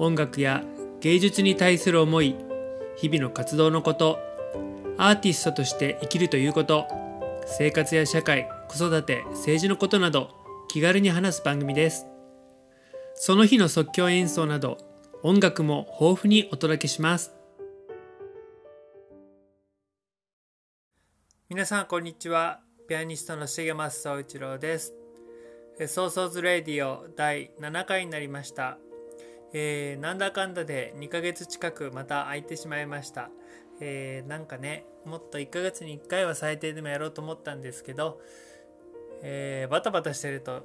音楽や芸術に対する思い日々の活動のことアーティストとして生きるということ生活や社会子育て政治のことなど気軽に話す番組です。その日の即興演奏など音楽も豊富にお届けします。皆さんこんにちは。ピアニストの重松総一郎です。ソーソーズレディオ第7回になりました。えー、なんだかんだで2ヶ月近くまた空いてしまいました。えー、なんかね、もっと1ヶ月に1回は最低でもやろうと思ったんですけど、えー、バタバタしてると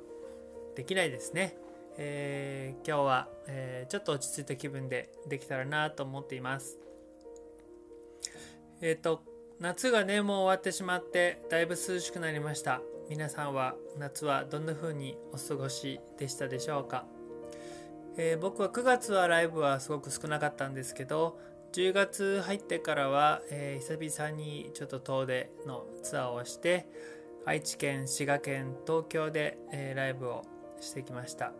できないですね。えー、今日は、えー、ちょっと落ち着いた気分でできたらなと思っています。えっ、ー、と、夏がね、もう終わってしまって、だいぶ涼しくなりました。皆さんは夏はどんな風にお過ごしでしたでしょうか？えー、僕は9月はライブはすごく少なかったんですけど10月入ってからは、えー、久々にちょっと遠出のツアーをして愛知県滋賀県東京で、えー、ライブをしてきました、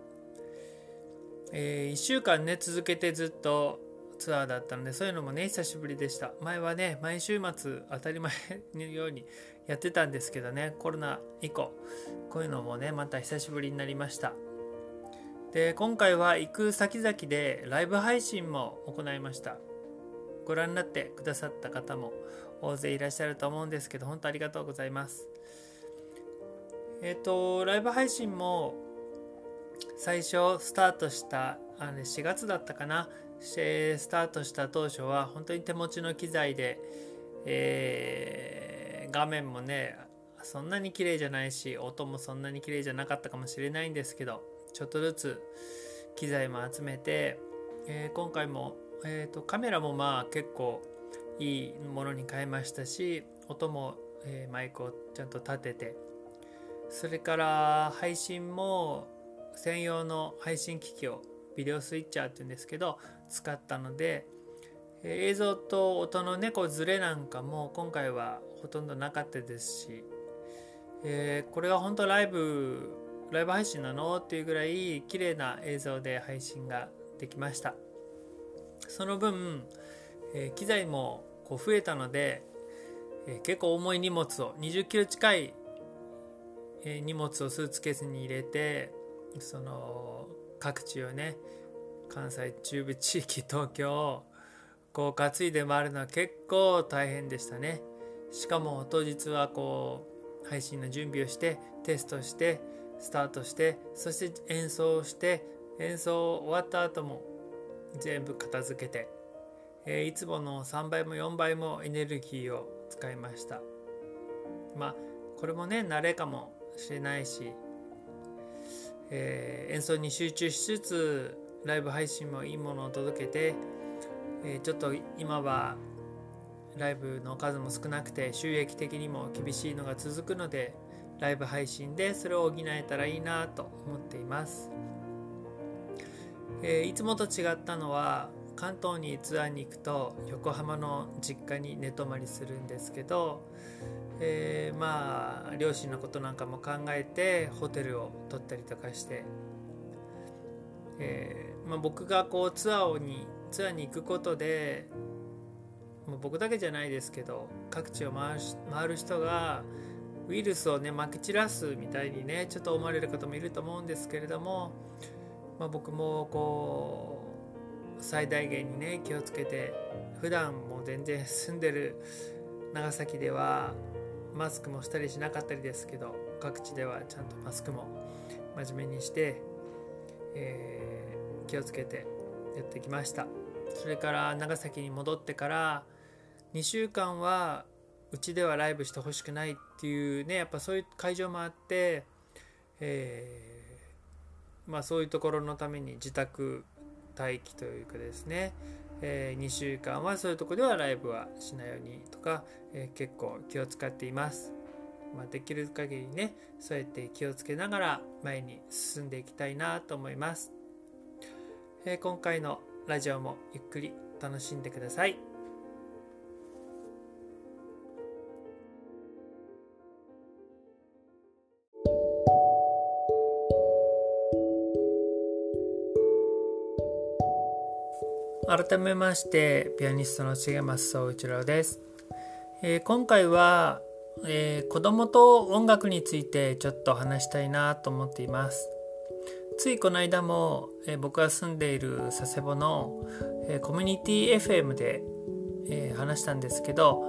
え1週間ね続けてずっとツアーだったのでそういうのもね久しぶりでした。前はね毎週末当たり前のようにやってたんですけどねコロナ以降こういうのもねまた久しぶりになりました。で今回は行く先々でライブ配信も行いました。ご覧になってくださった方も大勢いらっしゃると思うんですけど本当ありがとうございます。えっ、ー、とライブ配信も最初スタートしたあの4月だったかな。スタートした当初は本当に手持ちの機材で、えー、画面もねそんなに綺麗じゃないし音もそんなに綺麗じゃなかったかもしれないんですけどちょっとずつ機材も集めて、えー、今回も、えーと、カメラもまあ結構いいものに変えましたし音も、えー、マイクをちゃんと立ててそれから配信も専用の配信機器をビデオスイッチャーっていうんですけど使ったので、えー、映像と音のねこうズレなんかも今回はほとんどなかったですし、えー、これは本当ライブライブ配信なの？っていうぐらい綺麗な映像で配信ができました。その分、えー、機材もこう増えたので、えー、結構重い荷物を20キロ近い、えー、荷物をスーツケースに入れてその各地をね関西中部地域東京こう担いで回るのは結構大変でしたね。しかも当日はこう配信の準備をしてテストしてスタートしてそして演奏して演奏終わった後も全部片付けて、えー、いつもの3倍も4倍もエネルギーを使いました。まあこれもね慣れかもしれないし、えー、演奏に集中しつつライブ配信もいいものを届けて、えー、ちょっと今はライブの数も少なくて収益的にも厳しいのが続くのでライブ配信でそれを補えたらいいなと思っています、えー、いつもと違ったのは関東にツアーに行くと横浜の実家に寝泊まりするんですけど、えー、まあ両親のことなんかも考えてホテルを取ったりとかして、えー、まあ、僕がこうツアーにツアーに行くことでもう僕だけじゃないですけど各地を回回る人がウイルスをねまき散らすみたいにねちょっと思われる方もいると思うんですけれども、まあ、僕もこう最大限にね気をつけて普段も全然住んでる長崎ではマスクもしたりしなかったりですけど各地ではちゃんとマスクも真面目にして、えー、気をつけてやってきました。それから長崎に戻ってから2週間はうちではライブしてほしくないっていうねやっぱそういう会場もあって、えー、まあそういうところのために自宅待機というかですね、えー、2週間はそういうとこではライブはしないようにとか、えー、結構気を使っています。まあ、できる限りねそうやって気をつけながら前に進んでいきたいなと思います、えー、今回のラジオもゆっくり楽しんでください改めましてピアニストの重松総一郎です、えー、今回はえー、子供と音楽についてちょっと話したいなと思っています。ついこの間も、えー、僕が住んでいる佐世保の、えー、コミュニティ FM で、えー、話したんですけど、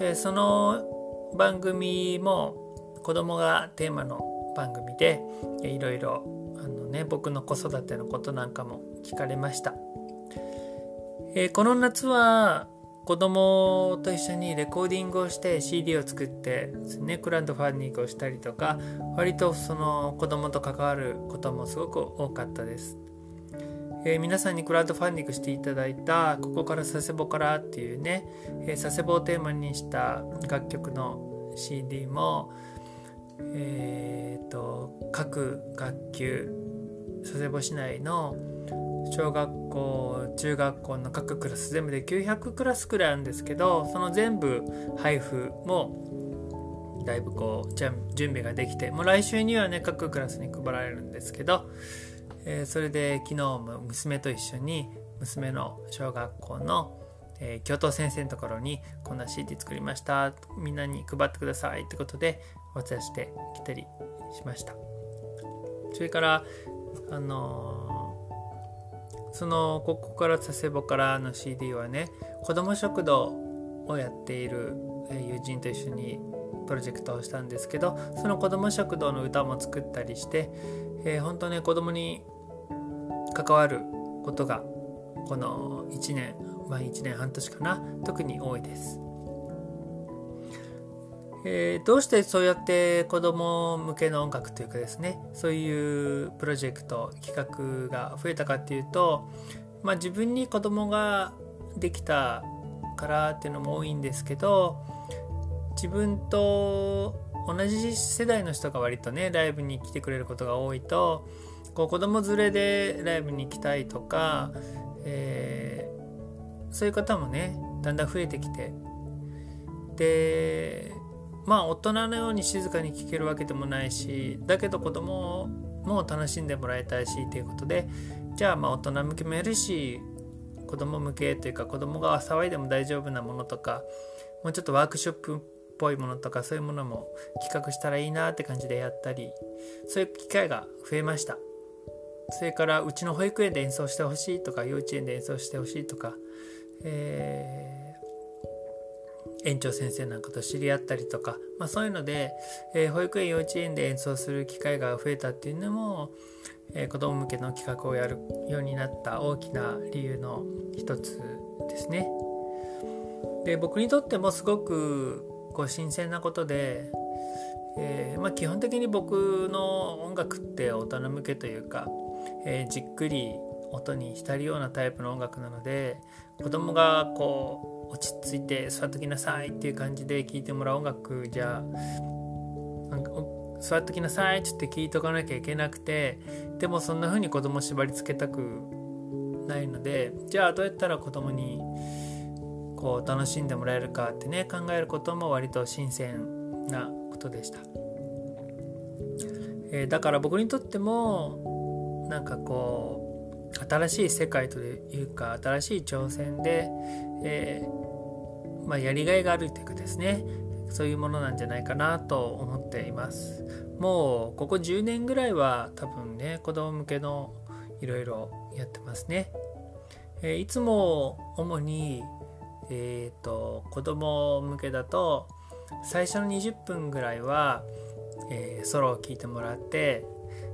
えその番組も子供がテーマの番組で、えいろいろあの、ね、僕の子育てのことなんかも聞かれました、えこの夏は子供と一緒にレコーディングをして CD を作ってねクラウドファンディングをしたりとか割とその子供と関わることもすごく多かったです、えー、皆さんにクラウドファンディングしていただいた「ここから佐世保から」っていうね、え、佐世保をテーマにした楽曲の CD もえっ、ー、と各学級佐世保市内の小学校中学校の各クラス全部で900クラスくらいあるんですけどその全部配布もだいぶこう準備ができてもう来週にはね各クラスに配られるんですけど、えー、それで昨日も娘と一緒に娘の小学校の、えー、教頭先生のところにこんな CD 作りましたみんなに配ってくださいってことでお茶してきたりしました。それからあのーそのここから佐世保からの CD はね子ども食堂をやっている友人と一緒にプロジェクトをしたんですけどその子ども食堂の歌も作ったりして、えー、本当ね子どもに関わることがこの1年まあ1年半年かな特に多いです。えー、どうしてそうやって子ども向けの音楽というかですねそういうプロジェクト企画が増えたかっていうと、まあ、自分に子どもができたからっていうのも多いんですけど自分と同じ世代の人が割とねライブに来てくれることが多いとこう子供連れでライブに行きたいとか、えー、そういう方もねだんだん増えてきて。でまあ大人のように静かに聴けるわけでもないしだけど子供も楽しんでもらいたいしということでじゃあまあ大人向けもやるし子供向けというか子供が騒いでも大丈夫なものとかもうちょっとワークショップっぽいものとかそういうものも企画したらいいなって感じでやったりそういう機会が増えました。それからうちの保育園で演奏してほしいとか幼稚園で演奏してほしいとか、えー園長先生なんかと知り合ったりとか、まあ、そういうので、えー、保育園幼稚園で演奏する機会が増えたっていうのも、えー、子ども向けの企画をやるようになった大きな理由の一つですね。で僕にとってもすごくこう新鮮なことで、えー、まあ、基本的に僕の音楽って大人向けというか、えじっくり音に浸るようなタイプの音楽なので子供がこう落ち着いて座っときなさいっていう感じで聴いてもらう音楽。じゃなんか座っときなさい。っつって聴いとかなきゃいけなくて。でもそんな風に子供縛りつけたくないので。じゃあどうやったら子供にこう楽しんでもらえるかってね。考えることも割と新鮮なことでした、えー、だから僕にとってもなんかこう新しい世界というか新しい挑戦で、えー、まあ、やりがいがあるというかですね。そういうものなんじゃないかなと思っています。もうここ10年ぐらいは多分ね子供向けのいろいろやってますね、えー、いつも主にえーと、と子供向けだと最初の20分ぐらいは、えー、ソロを聴いてもらって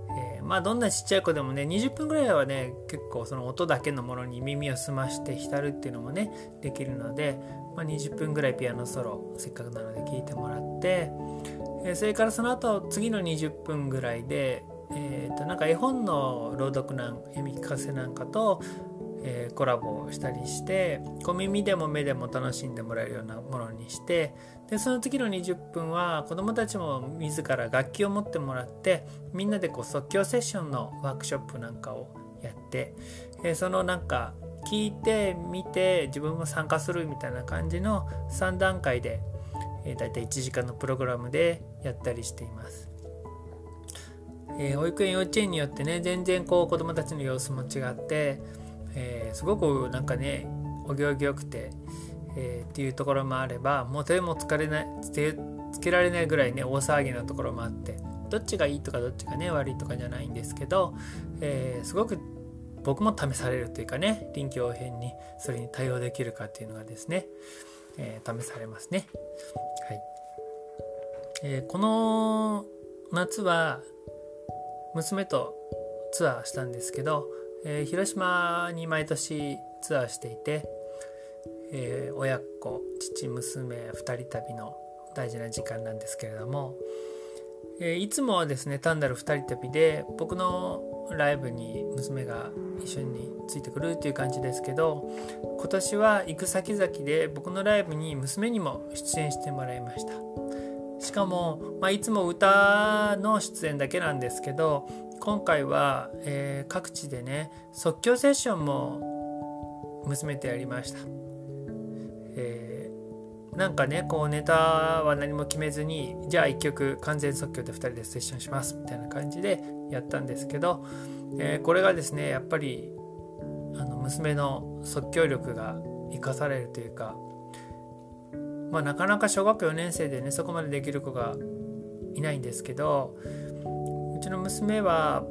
えー、まあどんなちっちゃい子でもね20分ぐらいはね結構その音だけのものに耳を澄まして浸るっていうのもねできるので、まあ、20分ぐらいピアノソロせっかくなので聴いてもらって、え、それからその後次の20分ぐらいで、えー、となんか絵本の朗読なん読み聞かせなんかとえ、コラボをしたりして小耳でも目でも楽しんでもらえるようなものにしてでその次の20分は子どもたちも自ら楽器を持ってもらってみんなでこう即興セッションのワークショップなんかをやって、え、そのなんか聞いて見て自分も参加するみたいな感じの3段階で、えー、大体1時間のプログラムでやったりしています。えー、保育園幼稚園によってね全然こう子どもたちの様子も違って、えー、すごくなんかねお行儀よくて、えー、っていうところもあればもう手も疲れないつけられないぐらいね大騒ぎなところもあってどっちがいいとかどっちがね悪いとかじゃないんですけど、えすごく僕も試されるというかね臨機応変にそれに対応できるかっていうのがですね、え試されますね。はいえこの夏は娘とツアーしたんですけど、えー、広島に毎年ツアーしていて、えー、親子父娘2人旅の大事な時間なんですけれども、えー、いつもはですね単なる2人旅で僕のライブに娘が一緒についてくるっていう感じですけど今年は行く先々で僕のライブに娘にも出演してもらいました。しかも、まあ、いつも歌の出演だけなんですけど今回は、えー、各地でね即興セッションも娘とやりました、えー、なんかねこうネタは何も決めずにじゃあ1曲完全即興で2人でセッションしますみたいな感じでやったんですけど、えー、これがですねやっぱりあの娘の即興力が生かされるというかまあ、なかなか小学4年生でねそこまでできる子がいないんですけどうちの娘は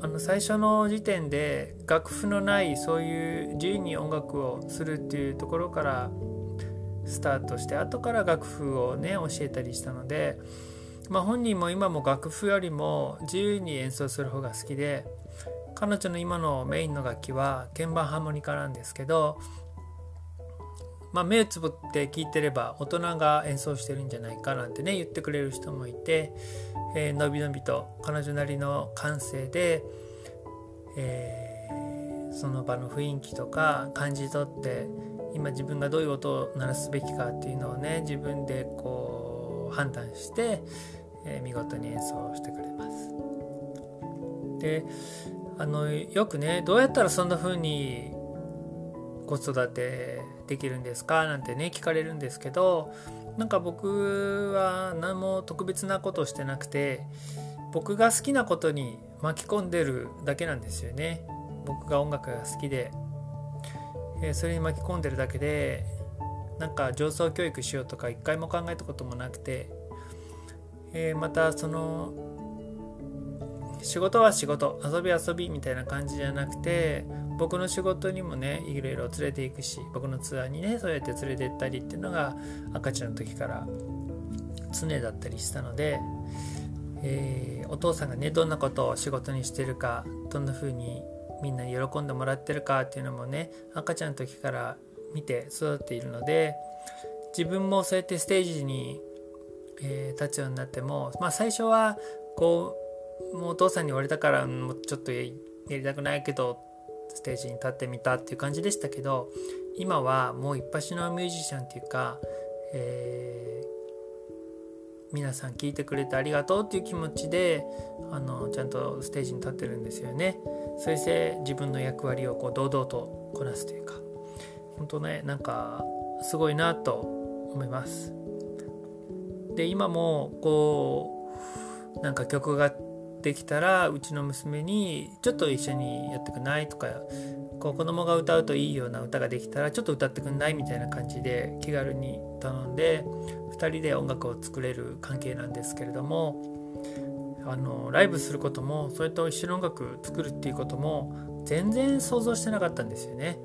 あの最初の時点で楽譜のないそういう自由に音楽をするっていうところからスタートして後から楽譜をね教えたりしたので、まあ、本人も今も楽譜よりも自由に演奏する方が好きで彼女の今のメインの楽器は鍵盤ハーモニカなんですけどまあ、目つぶって聞いてれば大人が演奏してるんじゃないかなんてね言ってくれる人もいて、えー、のびのびと彼女なりの感性で、えー、その場の雰囲気とか感じ取って今自分がどういう音を鳴らすべきかっていうのをね自分でこう判断して、えー、見事に演奏してくれます。であのよくねどうやったらそんな風に子育てできるんですかなんてね聞かれるんですけどなんか僕は何も特別なことをしてなくて僕が好きなことに巻き込んでるだけなんですよね僕が音楽が好きで、え、それに巻き込んでるだけでなんか上層教育しようとか一回も考えたこともなくて、え、またその仕事は仕事遊び遊びみたいな感じじゃなくて僕の仕事にもねいろいろ連れていくし僕のツアーにねそうやって連れて行ったりっていうのが赤ちゃんの時から常だったりしたので、えー、お父さんがねどんなことを仕事にしてるかどんな風にみんなに喜んでもらってるかっていうのもね赤ちゃんの時から見て育っているので自分もそうやってステージに、えー、立つようになっても、まあ、最初はこうもうお父さんに言われたからもうちょっとやりたくないけどステージに立ってみたっていう感じでしたけど今はもう一発のミュージシャンっていうか、えー、皆さん聞いてくれてありがとうっていう気持ちであのちゃんとステージに立ってるんですよね。そして自分の役割をこう堂々とこなすというか本当ねなんかすごいなと思います。で今もこうなんか曲ができたらうちの娘にちょっと一緒にやってくんない？とかこう子供が歌うといいような歌ができたらちょっと歌ってくんない？みたいな感じで気軽に頼んで2人で音楽を作れる関係なんですけれどもあのライブすることもそれと一緒に音楽作るっていうことも全然想像してなかったんですよね。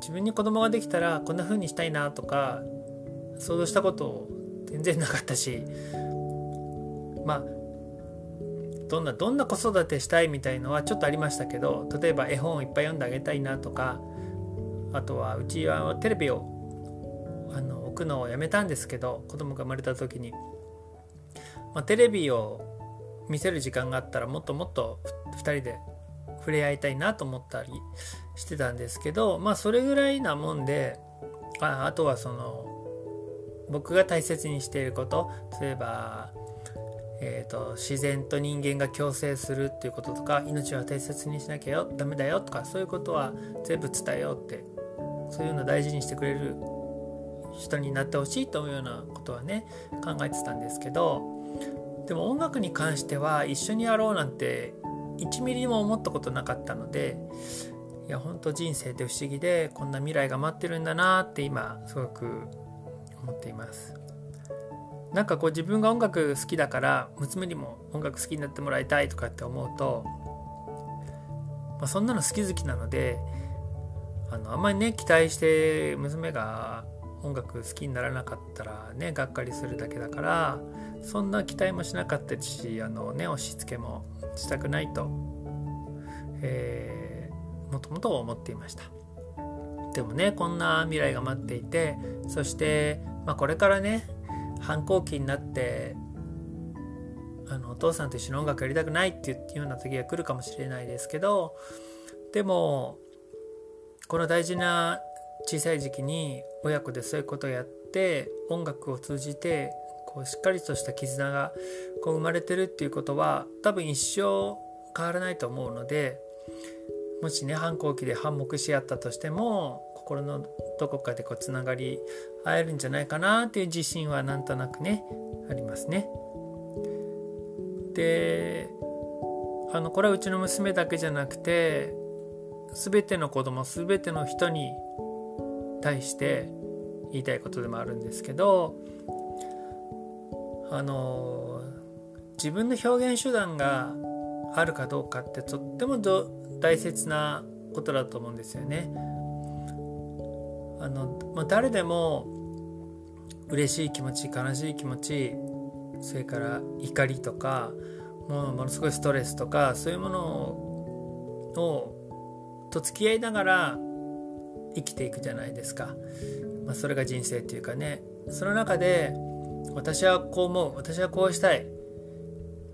自分に子供ができたらこんな風にしたいなとか想像したこと全然なかったしまあどんなどんな子育てしたいみたいのはちょっとありましたけど例えば絵本をいっぱい読んであげたいなとかあとはうちはテレビをあの置くのをやめたんですけど子供が生まれた時に、まあ、テレビを見せる時間があったらもっともっと2人で触れ合いたいなと思ったりしてたんですけどまあそれぐらいなもんでああとはその僕が大切にしていること例えば、えーと、自然と人間が共生するっていうこととか命は大切にしなきゃよダメだよとかそういうことは全部伝えようってそういうの大事にしてくれる人になってほしいというようなことはね考えてたんですけどでも音楽に関しては一緒にやろうなんて1ミリも思ったことなかったのでいや本当人生って不思議でこんな未来が待ってるんだなって今すごく思っています。なんかこう自分が音楽好きだから娘にも音楽好きになってもらいたいとかって思うと、まあ、そんなの好き好きなのであのあんまりね期待して娘が音楽好きにならなかったらねがっかりするだけだからそんな期待もしなかったしあのね押し付けもしたくないと、えー、もともと思っていました。でもねこんな未来が待っていてそして、まあ、これからね反抗期になってあのお父さんと一緒に音楽やりたくないっていうような時が来るかもしれないですけどでもこの大事な小さい時期に親子でそういうことをやって音楽を通じてこうしっかりとした絆がこう生まれてるっていうことは多分一生変わらないと思うのでもしね反抗期で反目し合ったとしても心のどこかでこうつながり合えるんじゃないかなっていう自信はなんとなくねありますね。であのこれはうちの娘だけじゃなくて全ての子供全ての人に対して言いたいことでもあるんですけどあの自分の表現手段があるかどうかってとっても大切なことだと思うんですよね。あのまあ、誰でも嬉しい気持ち悲しい気持ちそれから怒りとかもうものすごいストレスとかそういうものをと付き合いながら生きていくじゃないですか、まあ、それが人生っていうかね。その中で私はこう思う私はこうしたいっ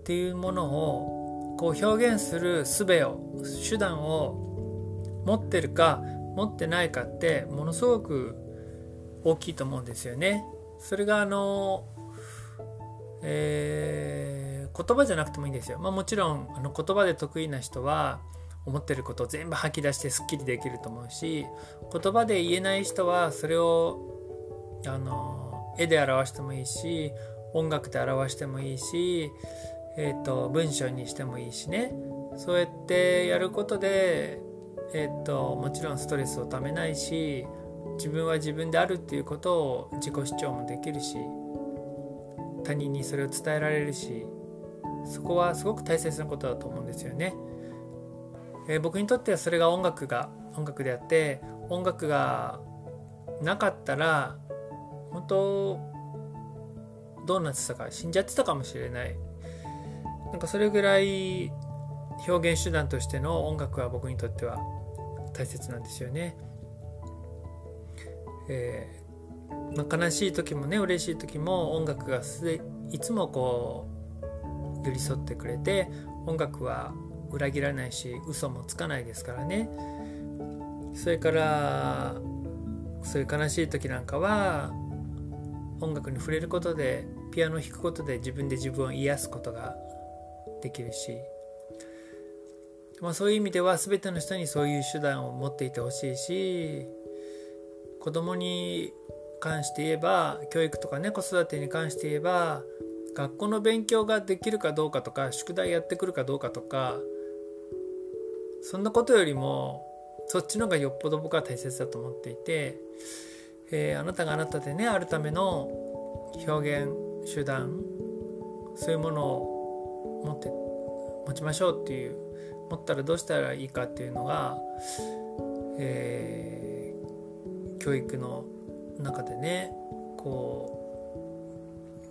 ていうものをこう表現する術を手段を持ってるか持ってないかってものすごく大きいと思うんですよね。それがあの、えー、言葉じゃなくてもいいんですよ。まあ、もちろんあの言葉で得意な人は思ってることを全部吐き出してすっきりできると思うし言葉で言えない人はそれをあの絵で表してもいいし音楽で表してもいいし、えーと、文章にしてもいいしねそうやってやることで、えーと、もちろんストレスをためないし自分は自分であるっていうことを自己主張もできるし他人にそれを伝えられるしそこはすごく大切なことだと思うんですよね。えー、僕にとってはそれが音楽が音楽であって音楽がなかったら本当どうなってたか死んじゃってたかもしれないなんかそれぐらい表現手段としての音楽は僕にとっては大切なんですよね。えー、まあ、悲しい時もね嬉しい時も音楽がいつもこう寄り添ってくれて音楽は裏切らないし嘘もつかないですからねそれからそういう悲しい時なんかは音楽に触れることでピアノを弾くことで自分で自分を癒すことができるし、まあ、そういう意味では全ての人にそういう手段を持っていてほしいし子供に関して言えば教育とかね子育てに関して言えば学校の勉強ができるかどうかとか宿題やってくるかどうかとかそんなことよりもそっちの方がよっぽど僕は大切だと思っていて、えー、あなたがあなたでねあるための表現手段そういうものを持って持ちましょうっていう持ったらどうしたらいいかっていうのが、えー、教育の中でねこ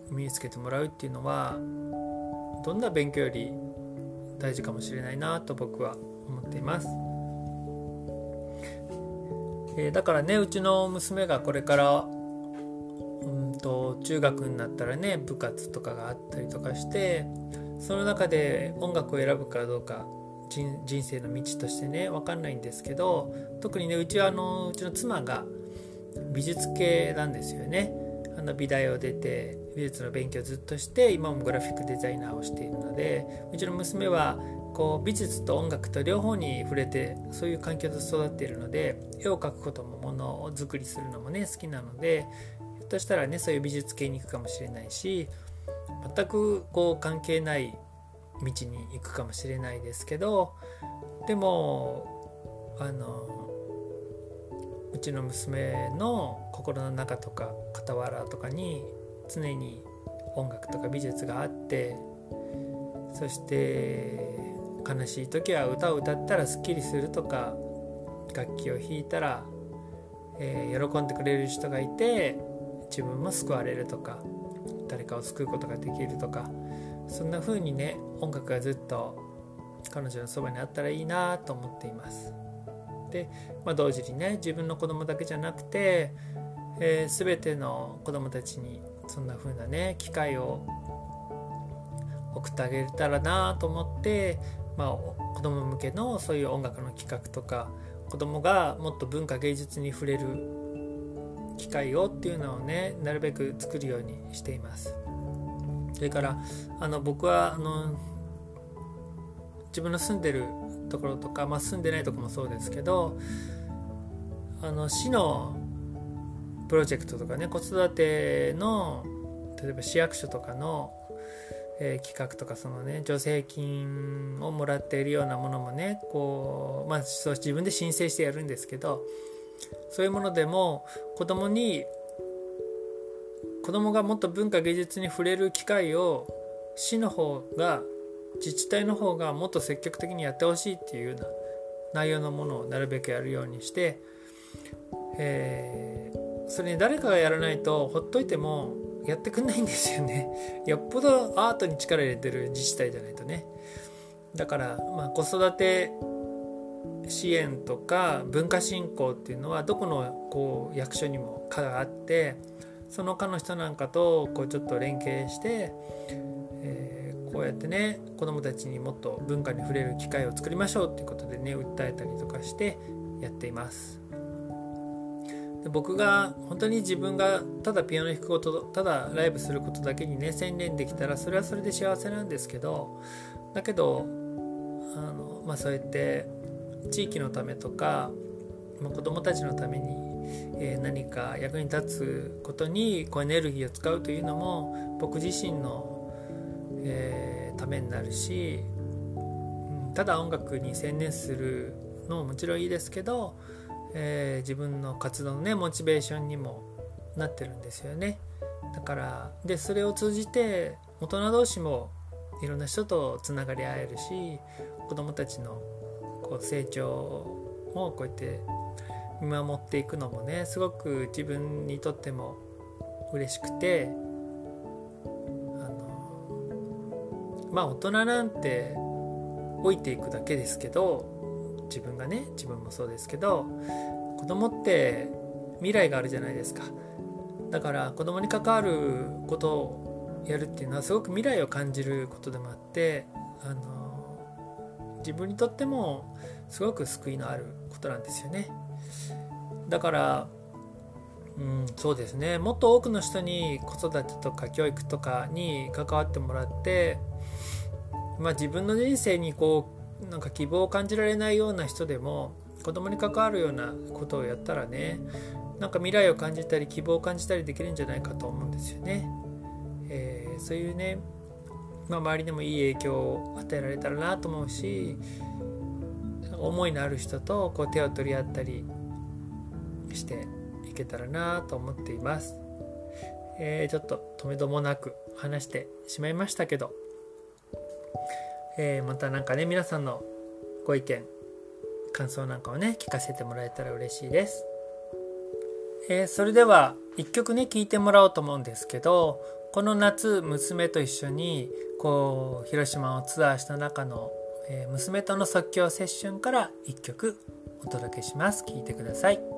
う身につけてもらうっていうのはどんな勉強より大事かもしれないなと僕は思っています。えー、だからねうちの娘がこれからうんと中学になったらね部活とかがあったりとかしてその中で音楽を選ぶかどうか人生の道としてね分かんないんですけど特にねうちはあのうちの妻が美術系なんですよね。あの美大を出て美術の勉強をずっとして今もグラフィックデザイナーをしているのでうちの娘はこう美術と音楽と両方に触れてそういう環境で育っているので絵を描くこともものを作りするのもね好きなのでひょっとしたらねそういう美術系に行くかもしれないし全くこう関係ない道に行くかもしれないですけどでもあのうちの娘の心の中とか傍らとかに常に音楽とか美術があってそして悲しい時は歌を歌ったらすっきりするとか楽器を弾いたら、えー、喜んでくれる人がいて自分も救われるとか誰かを救うことができるとかそんな風にね音楽がずっと彼女のそばにあったらいいなと思っています。で、まあ、同時にね自分の子供だけじゃなくて、えー、全ての子供たちにそんな風なね機会を送ってあげれたらなと思って、まあ、子供向けのそういう音楽の企画とか子供がもっと文化芸術に触れる機会をっていうのをねなるべく作るようにしています。それからあの僕はあの自分の住んでるところとか、まあ、住んでないとこもそうですけどあの市のプロジェクトとかね子育ての例えば市役所とかの、えー、企画とかそのね助成金をもらっているようなものもねこうまあそう自分で申請してやるんですけどそういうものでも子供に子供がもっと文化芸術に触れる機会を市の方が自治体の方がもっと積極的にやってほしいっていうような内容のものをなるべくやるようにして、えー、それに誰かがやらないとほっといてもやってくんないんですよね。よっぽどアートに力入れてる自治体じゃないとね。だから、まあ、子育て支援とか文化振興っていうのはどこのこう役所にも課があってその科の人なんかとこうちょっと連携して、えー、こうやってね子どもたちにもっと文化に触れる機会を作りましょうっていうことでね訴えたりとかしてやっています。で僕が本当に自分がただピアノ弾くことただライブすることだけにね専念できたらそれはそれで幸せなんですけどだけどあの、まあ、そうやって地域のためとか、まあ、子どもたちのためにえ何か役に立つことにこうエネルギーを使うというのも僕自身の、えー、ためになるし、うん、ただ音楽に専念するのももちろんいいですけど、えー、自分の活動のねモチベーションにもなってるんですよね。だからでそれを通じて大人同士もいろんな人とつながり合えるし子どもたちのこう成長もこうやって見守っていくのもねすごく自分にとっても嬉しくてあのまあ大人なんて老いていくだけですけど自分がね自分もそうですけど子供って未来があるじゃないですかだから子供に関わることをやるっていうのはすごく未来を感じることでもあってあの自分にとってもすごく救いのあることなんですよね。だからうん、そうですねもっと多くの人に子育てとか教育とかに関わってもらって、まあ、自分の人生にこうなんか希望を感じられないような人でも子供に関わるようなことをやったらねなんか未来を感じたり希望を感じたりできるんじゃないかと思うんですよね。えー、そういうね、まあ、周りでもいい影響を与えられたらなと思うし思いのある人とこう手を取り合ったりしていけたらなと思っています。えー、ちょっと止めどもなく話してしまいましたけど、えー、また何かね皆さんのご意見感想なんかをね聞かせてもらえたら嬉しいです。えー、それでは1曲ね聴いてもらおうと思うんですけどこの夏娘と一緒にこう広島をツアーした中の、えー、娘との即興セッションから1曲お届けします聴いてください。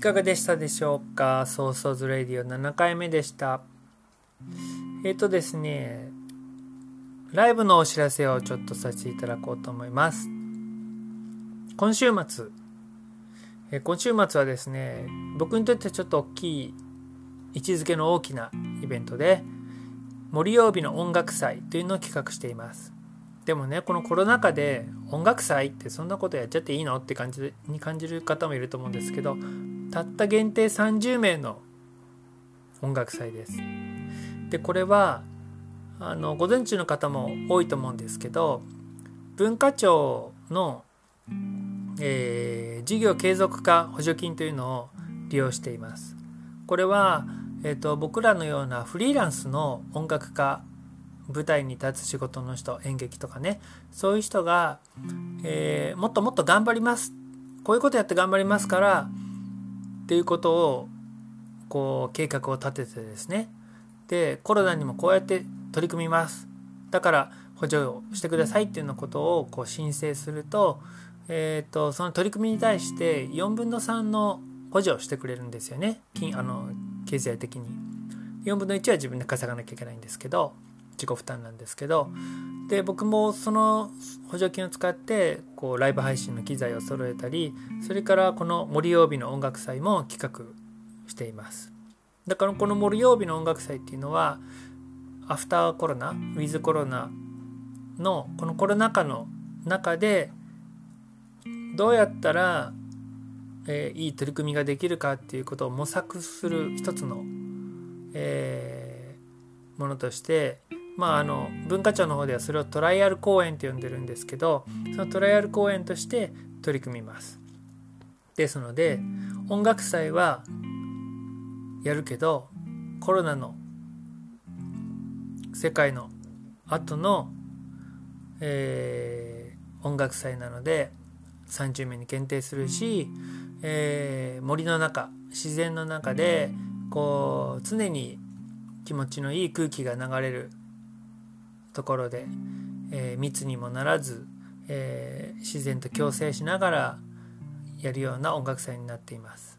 かがでしたでしょうか？ソーソーズレディオ7回目でした。えっ、ー、とですね、ライブのお知らせをちょっとさせていただこうと思います。今週末、えー、今週末はですね、僕にとってちょっと大きい位置づけの大きなイベントで、森曜日の音楽祭というのを企画しています。でもねこのコロナ禍で音楽祭ってそんなことやっちゃっていいの？って感じに感じる方もいると思うんですけどたった限定30名の音楽祭です。でこれはあのご存知の方も多いと思うんですけど文化庁の、えー、事業継続化補助金というのを利用しています。これは、えーと僕らのようなフリーランスの音楽家舞台に立つ仕事の人演劇とかねそういう人が、えー、もっともっと頑張りますこういうことやって頑張りますからっていうことをこう計画を立ててですね。でコロナにもこうやって取り組みます。だから補助をしてくださいっていうのことをこう申請すると,、えーと、その取り組みに対して4分の3の補助をしてくれるんですよね。金あの経済的に。4分の1は自分で稼がなきゃいけないんですけど自己負担なんですけどで僕もその補助金を使ってこうライブ配信の機材を揃えたりそれからこの森曜日の音楽祭も企画しています。だからこの森曜日の音楽祭っていうのはアフターコロナウィズコロナのこのコロナ禍の中でどうやったら、えー、いい取り組みができるかっていうことを模索する一つの、えー、ものとしてまあ、あの文化庁の方ではそれをトライアル公演と呼んでるんですけどそのトライアル公演として取り組みます。ですので音楽祭はやるけどコロナの世界の後の、えー、音楽祭なので30名に限定するし、えー、森の中自然の中でこう常に気持ちのいい空気が流れるところで、えー、密にもならず、えー、自然と共生しながらやるような音楽祭になっています。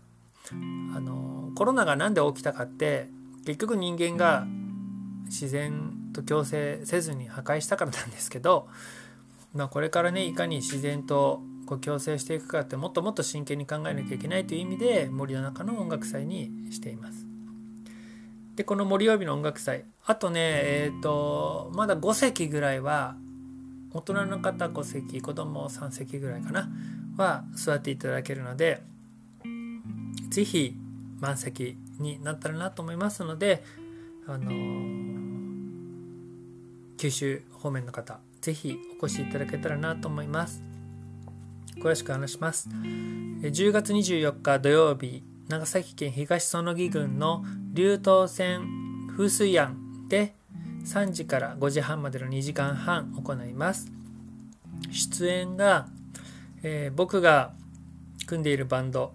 あのコロナが何で起きたかって結局人間が自然と共生せずに破壊したからなんですけど、まあ、これからねいかに自然とこう共生していくかってもっともっと真剣に考えなきゃいけないという意味で森の中の音楽祭にしています。でこの森曜日の音楽祭あとねえっ、ー、とまだ5席ぐらいは大人の方5席子供3席ぐらいかなは座っていただけるので是非満席になったらなと思いますのであの、九州方面の方是非お越しいただけたらなと思います。詳しく話します。10月24日土曜日長崎県東園木郡の流東線風水庵で3時から5時半までの2時間半行います。出演が、えー、僕が組んでいるバンド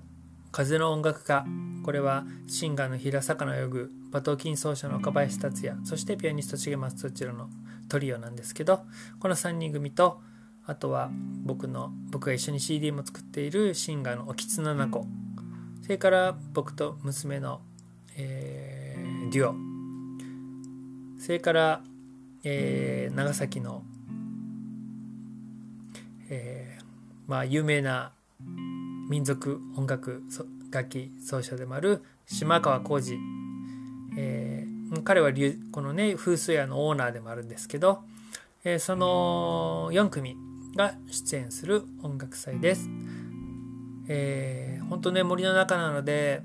風の音楽家これはシンガーの平坂の泳ぐ馬頭琴奏者の岡林達也そしてピアニスト重松そちらのトリオなんですけどこの3人組とあとは僕の僕が一緒に CD も作っているシンガーのおきつななこそれから僕と娘のえー、デュオそれから、えー、長崎の、えー、まあ、有名な民族音楽楽器奏者でもある島川浩二、えー、彼はこのね風水屋のオーナーでもあるんですけど、えー、その4組が出演する音楽祭です。えー、本当ね森の中なので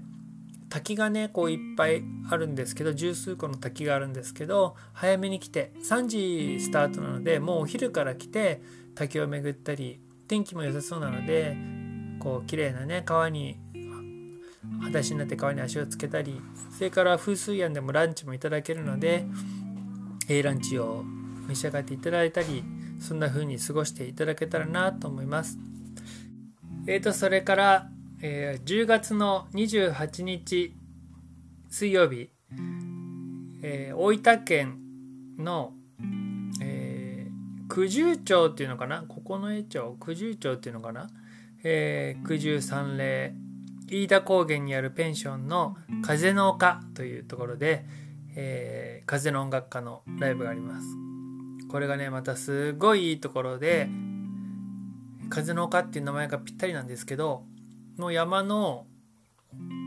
滝がねこういっぱいあるんですけど十数個の滝があるんですけど早めに来て3時スタートなのでもうお昼から来て滝を巡ったり天気も良さそうなのでこう綺麗なね川に裸足になって川に足をつけたりそれから風水庵でもランチもいただけるので、えランチを召し上がっていただいたりそんな風に過ごしていただけたらなと思います。えーとそれからえー、10月の28日水曜日、えー、大分県の、えー、九十町っていうのかな？九重町九十町っていうのかな、えー、九十三霊飯田高原にあるペンションの風の丘というところで、えー、風の音楽家のライブがあります。これがねまたすごいいいところで風の丘っていう名前がぴったりなんですけどもう山の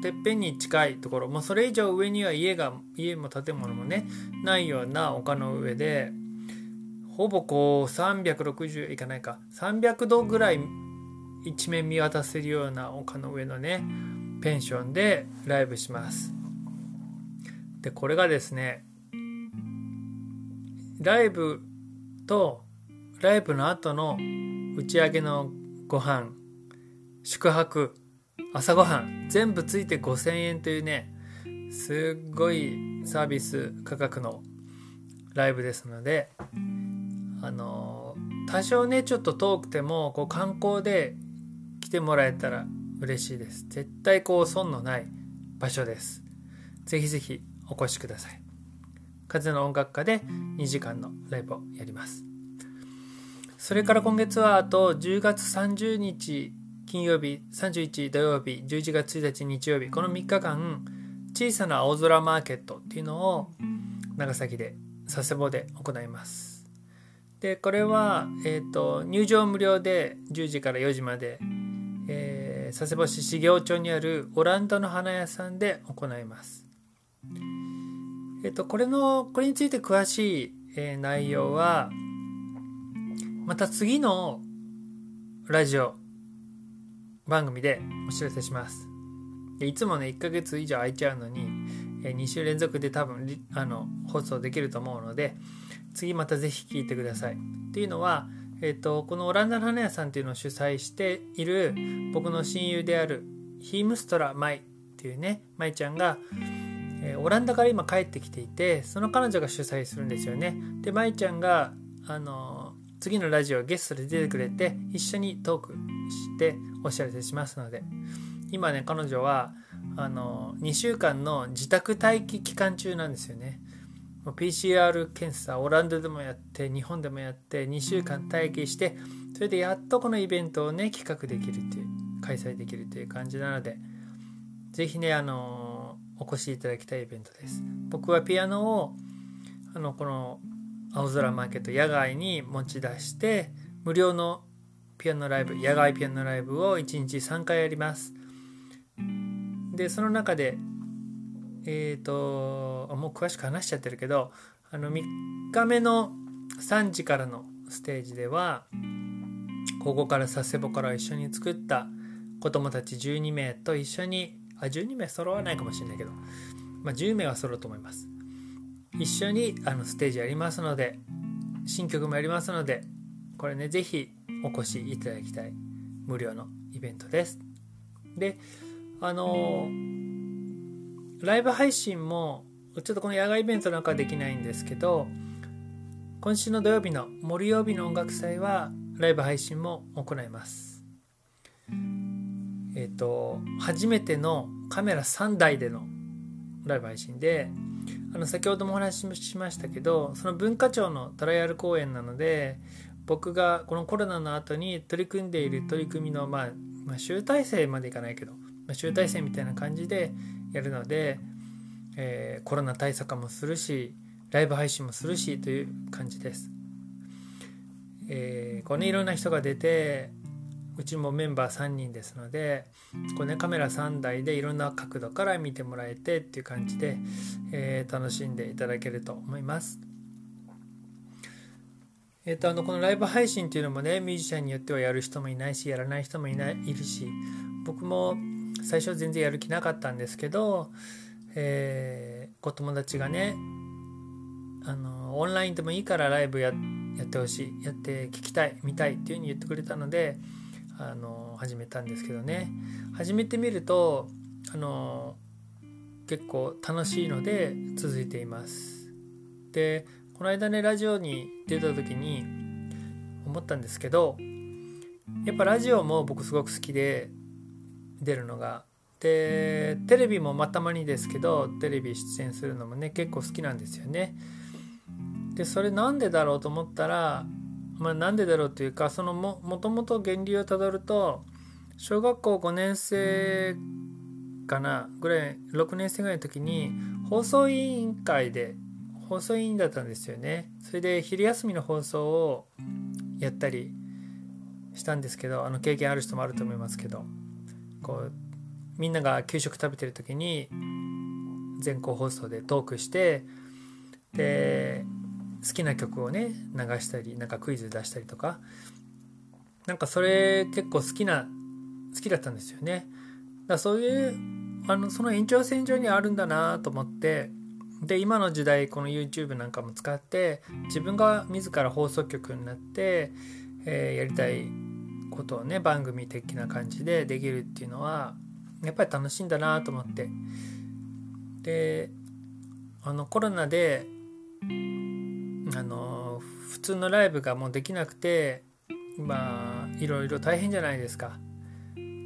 てっぺんに近いところもうそれ以上上には家が家も建物もねないような丘の上でほぼこう360いかないか300度ぐらい一面見渡せるような丘の上のねペンションでライブします。でこれがですねライブとライブの後の打ち上げのご飯宿泊朝ごはん全部ついて5000円というねすっごいサービス価格のライブですのであの多少ねちょっと遠くてもこう観光で来てもらえたら嬉しいです。絶対こう損のない場所です。ぜひぜひお越しください。風の音楽家で2時間のライブをやります。それから今月はあと10月30日金曜日31土曜日11月1日日曜日この3日間小さな青空マーケットっていうのを長崎で佐世保で行います。でこれは、えーと、入場無料で10時から4時まで、えー、佐世保市茂雄町にあるオランダの花屋さんで行います。えっ、ー、とこれのこれについて詳しい、えー、内容はまた次のラジオ番組でお知らせします。いつもね、1ヶ月以上空いちゃうのに、え2週連続で多分あの放送できると思うので、次またぜひ聞いてください。っていうのは、え、ー、と、このオランダの花屋さんっていうのを主催している僕の親友であるヒームストラ・マイっていうね、マイちゃんが、オランダから今帰ってきていて、その彼女が主催するんですよね。で、マイちゃんが、あの次のラジオゲストで出てくれて、一緒にトークしてお知らせしますので。今ね彼女はあの2週間の自宅待機期間中なんですよね。PCR 検査オランダでもやって日本でもやって2週間待機してそれでやっとこのイベントをね企画できるっていう開催できるという感じなので是非ねあのお越しいただきたいイベントです。僕はピアノをあのこの青空マーケット野外に持ち出して無料のピアノライブ野外ピアノライブを1日3回やります。でその中でえっ、ー、ともう詳しく話しちゃってるけどあの3日目の3時からのステージではここから佐世保から一緒に作った子供たち12名と一緒にあ12名揃わないかもしれないけど、まあ、10名は揃うと思います。一緒にあのステージやりますので新曲もやりますのでこれね是非お越しいただきたい無料のイベントです。で、あのライブ配信もちょっとこの野外イベントなんかはできないんですけど今週の土曜日の森曜日の音楽祭はライブ配信も行います。えっ、ー、と初めてのカメラ3台でのライブ配信であの先ほどもお話ししましたけどその文化庁のトライアル公演なので僕がこのコロナの後に取り組んでいる取り組みの、まあ、まあ、集大成までいかないけど、まあ、集大成みたいな感じでやるので、えー、コロナ対策もするしライブ配信もするしという感じです。えー、こうねいろんな人が出てうちもメンバー3人ですのでこう、ね、カメラ3台でいろんな角度から見てもらえてっていう感じで、えー、楽しんでいただけると思います。え、ー、と、あの、このライブ配信っていうのもね、ミュージシャンによってはやる人もいないし、やらない人もいない、いるし、僕も最初全然やる気なかったんですけど、えー、お友達がね、あの、オンラインでもいいからライブややってほしい、やって聞きたい、見たいっていうふうに言ってくれたので、あの、始めたんですけどね、始めてみると、あの、結構楽しいので続いています。で、この間ねラジオに出た時に思ったんですけどやっぱラジオも僕すごく好きで出るのが。でテレビもまたまにですけどテレビ出演するのもね結構好きなんですよね。でそれなんでだろうと思ったらまあなんでだろうというかそのももともと源流をたどると小学校5年生かなぐらい6年生ぐらいの時に放送委員会で放送委員だったんですよね。それで昼休みの放送をやったりしたんですけどあの経験ある人もあると思いますけどこうみんなが給食食べてる時に全校放送でトークしてで好きな曲をね流したりなんかクイズ出したりとかなんかそれ結構好きな好きだったんですよね。だそういうあのその延長線上にあるんだなと思ってで今の時代この YouTube なんかも使って自分が自ら放送局になって、えー、やりたいことをね番組的な感じでできるっていうのはやっぱり楽しいんだなと思ってであのコロナであの普通のライブがもうできなくてまあいろいろ大変じゃないですか。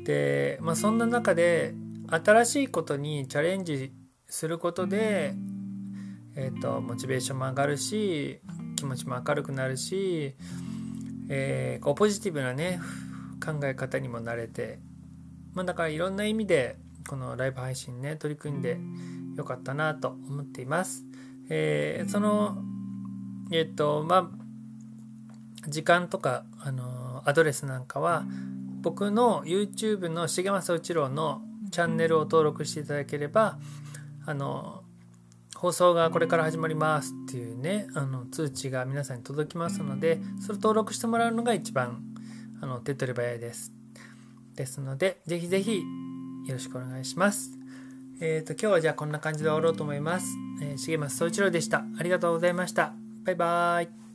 で、まあ、そんな中で新しいことにチャレンジすることで、えーと、モチベーションも上がるし気持ちも明るくなるし、えー、こうポジティブなね考え方にもなれて、まあ、だからいろんな意味でこのライブ配信ね取り組んでよかったなと思っています。えー、そのえっ、ー、とまあ時間とか、あのアドレスなんかは僕の YouTube の重政内郎のチャンネルを登録していただければあの放送がこれから始まりますっていうねあの通知が皆さんに届きますのでそれ登録してもらうのが一番あの手っ取り早いです。ですのでぜひぜひよろしくお願いします。えっ、ー、と今日はじゃあこんな感じで終わろうと思います。えー、重松総一郎でした。ありがとうございました。バイバーイ。